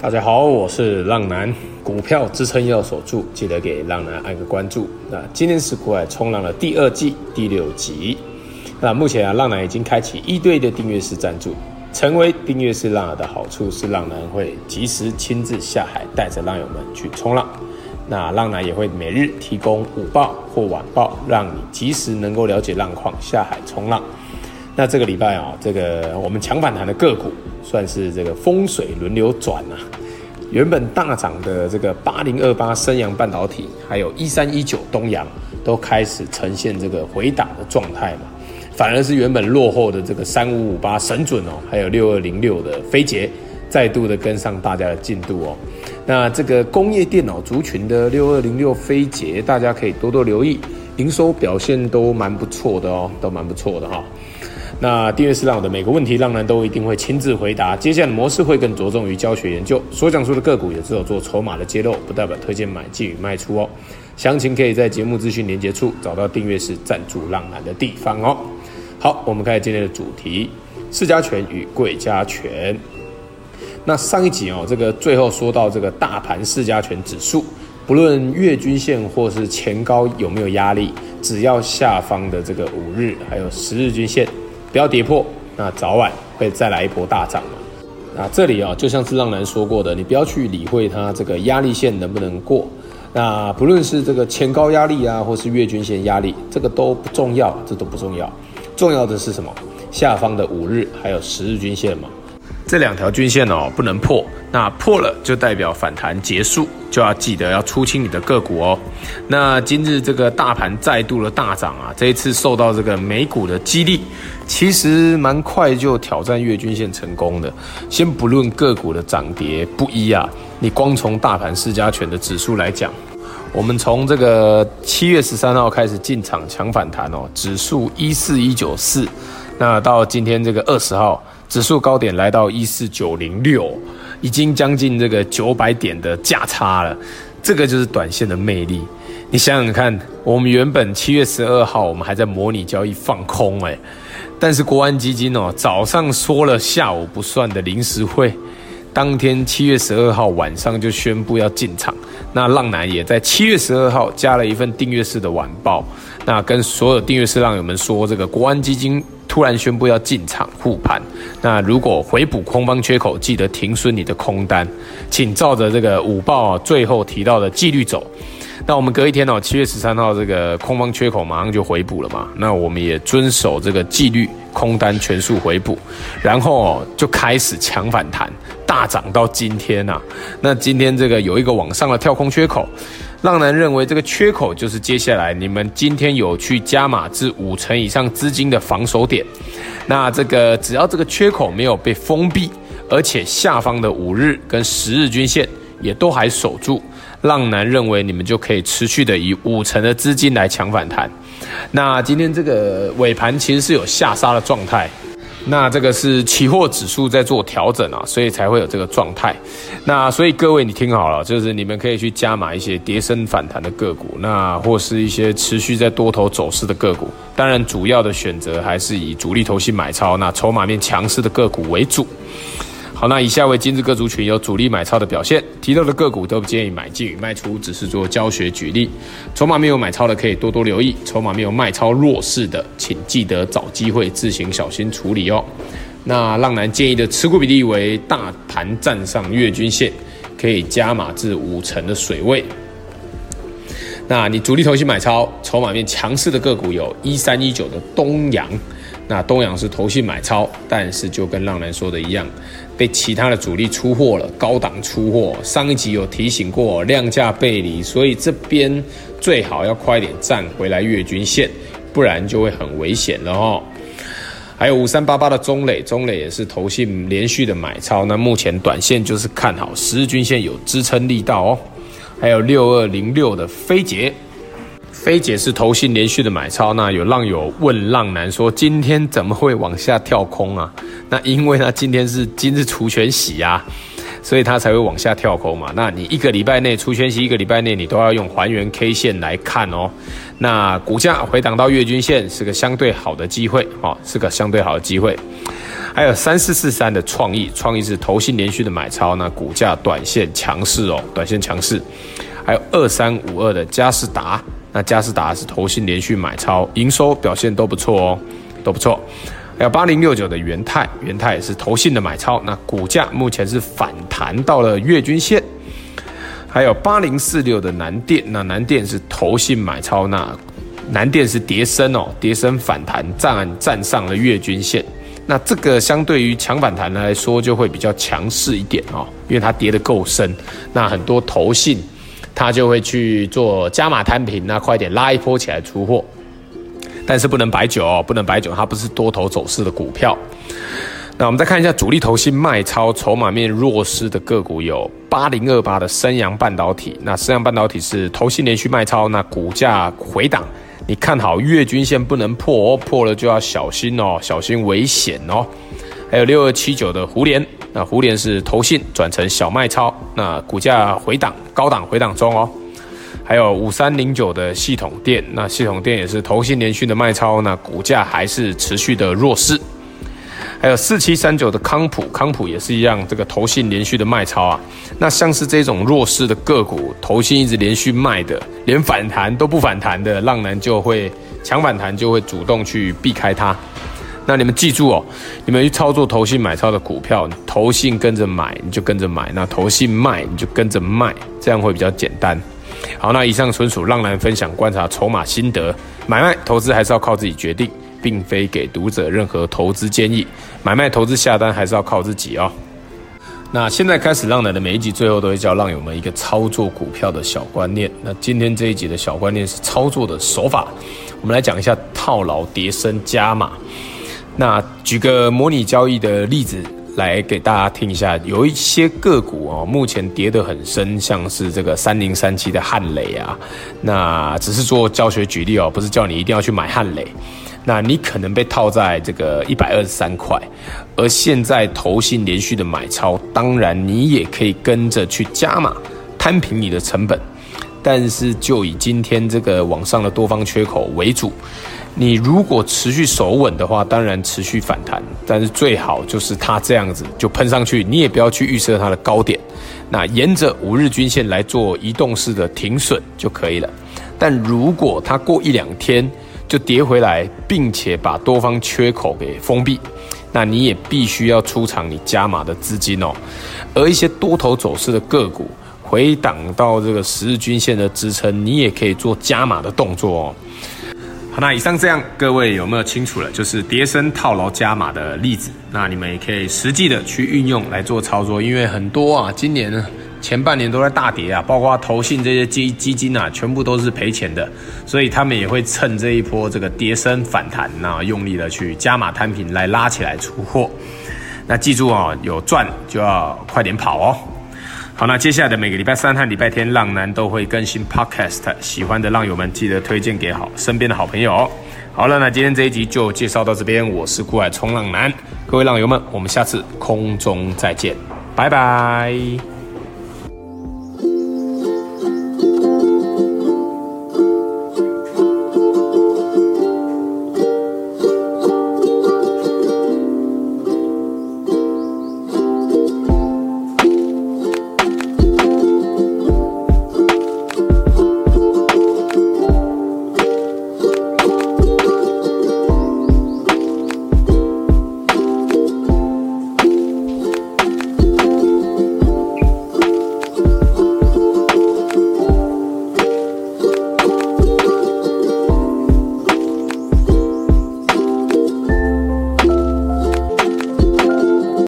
大家好，我是浪男，股票支撑要守住，记得给浪男按个关注。那今天是股海冲浪的第二季第六集。那目前啊，浪男已经开启一对的订阅式赞助。成为订阅式浪友的好处是，浪男会及时亲自下海，带着浪友们去冲浪。那浪男也会每日提供午报或晚报，让你及时能够了解浪况，下海冲浪。那这个礼拜啊，这个我们抢反弹的个股算是这个风水轮流转啊。原本大涨的这个八零二八升阳半导体，还有一三一九东阳，都开始呈现这个回档的状态嘛。反而是原本落后的这个三五五八神准哦，还有六二零六的飞捷，再度的跟上大家的进度哦。那这个工业电脑族群的六二零六飞捷，大家可以多多留意，营收表现都蛮不错的哦，都蛮不错的哈。那订阅是浪友的每个问题，浪男都一定会亲自回答。接下来的模式会更着重于教学研究，所讲述的个股也只有做筹码的揭露，不代表推荐买进与卖出哦。详情可以在节目资讯连接处找到订阅式赞助浪男的地方哦。好，我们开始今天的主题：市加权与柜加权。那上一集哦，这个最后说到这个大盘市加权指数，不论月均线或是前高有没有压力，只要下方的这个五日还有十日均线。不要跌破，那早晚会再来一波大涨嘛。那这里啊，就像是浪男说过的，你不要去理会它这个压力线能不能过。那不论是这个前高压力啊，或是月均线压力，这个都不重要，这都不重要。重要的是什么？下方的五日还有十日均线嘛。这两条均线哦，不能破。那破了就代表反弹结束，就要记得要出清你的个股哦。那今日这个大盘再度的大涨啊，这一次受到这个美股的激励，其实蛮快就挑战月均线成功的。先不论个股的涨跌不一啊，你光从大盘市加权的指数来讲，我们从这个七月十三号开始进场抢反弹哦，指数一四一九四，那到今天这个二十号，指数高点来到一四九零六。已经将近这个九百点的价差了，这个就是短线的魅力。你想想看，我们原本七月十二号我们还在模拟交易放空哎，但是国安基金哦早上说了下午不算的临时会，当天七月十二号晚上就宣布要进场。那浪男也在七月十二号加了一份订阅式的晚报，那跟所有订阅式浪友们说，这个国安基金。突然宣布要进场护盘，那如果回补空方缺口，记得停损你的空单，请照着这个五报最后提到的纪律走。那我们隔一天哦，七月十三号这个空方缺口马上就回补了嘛，那我们也遵守这个纪律，空单全数回补，然后就开始强反弹，大涨到今天呐。那今天这个有一个往上的跳空缺口。浪男认为这个缺口就是接下来你们今天有去加码至五成以上资金的防守点。那这个只要这个缺口没有被封闭，而且下方的五日跟十日均线也都还守住，浪男认为你们就可以持续的以五成的资金来抢反弹。那今天这个尾盘其实是有下杀的状态。那这个是期货指数在做调整啊，所以才会有这个状态。那所以各位你听好了，就是你们可以去加码一些跌升反弹的个股，那或是一些持续在多头走势的个股。当然，主要的选择还是以主力投信买超，那筹码面强势的个股为主。好，那以下为今日各族群有主力买超的表现，提到的个股都不建议买进与卖出，只是做教学举例。筹码没有买超的可以多多留意，筹码没有卖超弱势的，请记得找机会自行小心处理哦。那浪男建议的持股比例为大盘站上月均线，可以加码至五成的水位。那你主力投信买超，筹码面强势的个股有一三一九的东阳。那东阳是投信买超，但是就跟浪人说的一样，被其他的主力出货了，高档出货。上一集有提醒过，量价背离，所以这边最好要快点站回来月均线，不然就会很危险了哦。还有五三八八的中磊，中磊也是投信连续的买超，那目前短线就是看好十日均线有支撑力道哦。还有六二零六的飞捷。飞姐是投信连续的买超，那有浪友问浪男说，今天怎么会往下跳空啊？那因为呢，今天是今日除权息啊，所以它才会往下跳空嘛。那你一个礼拜内除权息，一个礼拜内你都要用还原 K 线来看哦。那股价回档到月均线是个相对好的机会哦，是个相对好的机会。还有三四四三的创意，创意是投信连续的买超，那股价短线强势哦，短线强势。还有二三五二的嘉士达，那嘉士达是投信连续买超，营收表现都不错哦，都不错。还有八零六九的元泰，元泰也是投信的买超，那股价目前是反弹到了月均线。还有八零四六的南电，那南电是投信买超，那南电是跌深哦，跌深反弹站站上了月均线，那这个相对于强反弹来说就会比较强势一点哦，因为它跌得够深，那很多投信他就会去做加码摊平，那快点拉一波起来出货，但是不能摆酒哦，不能摆酒，它不是多头走势的股票。那我们再看一下主力投信卖超、筹码面弱势的个股，有八零二八的升阳半导体。那升阳半导体是投信连续卖超，那股价回档，你看好月均线不能破哦，破了就要小心哦，小心危险哦。还有六二七九的胡联，那胡联是投信转成小麦超，那股价回档，高档回档中哦。还有五三零九的系统电，那系统电也是投信连续的卖超，那股价还是持续的弱势。还有四七三九的康普，康普也是一样，这个投信连续的卖超啊。那像是这种弱势的个股，投信一直连续卖的，连反弹都不反弹的，浪男就会强反弹，就会主动去避开它。那你们记住哦，你们去操作投信买超的股票，投信跟着买你就跟着买，那投信卖你就跟着卖，这样会比较简单。好，那以上纯属浪男分享观察筹码心得，买卖投资还是要靠自己决定。并非给读者任何投资建议，买卖投资下单还是要靠自己哦。那现在开始，浪男的每一集最后都会教浪友们一个操作股票的小观念。那今天这一集的小观念是操作的手法，我们来讲一下套牢、叠升、加码。那举个模拟交易的例子来给大家听一下，有一些个股哦，目前跌得很深，像是这个三零三七的汉雷啊。那只是做教学举例哦，不是叫你一定要去买汉雷。那你可能被套在这个一百二十三块，而现在投信连续的买超，当然你也可以跟着去加码，摊平你的成本。但是就以今天这个网上的多方缺口为主，你如果持续守稳的话，当然持续反弹，但是最好就是它这样子就喷上去，你也不要去预测它的高点。那沿着五日均线来做移动式的停损就可以了。但如果它过一两天，就跌回来，并且把多方缺口给封闭，那你也必须要出场你加码的资金哦。而一些多头走势的个股回档到这个十日均线的支撑，你也可以做加码的动作哦。好，那以上这样，各位有没有清楚了？就是跌升套牢加码的例子，那你们也可以实际的去运用来做操作，因为很多啊，今年。前半年都在大跌啊，包括投信这些基基金啊，全部都是赔钱的，所以他们也会趁这一波这个跌升反弹，那用力的去加码摊平来拉起来出货。那记住啊，有赚就要快点跑哦。好，那接下来的每个礼拜三和礼拜天，浪男都会更新 Podcast，喜欢的浪友们记得推荐给好身边的好朋友。好了，那今天这一集就介绍到这边，我是酷爱冲浪男，各位浪友们，我们下次空中再见，拜拜。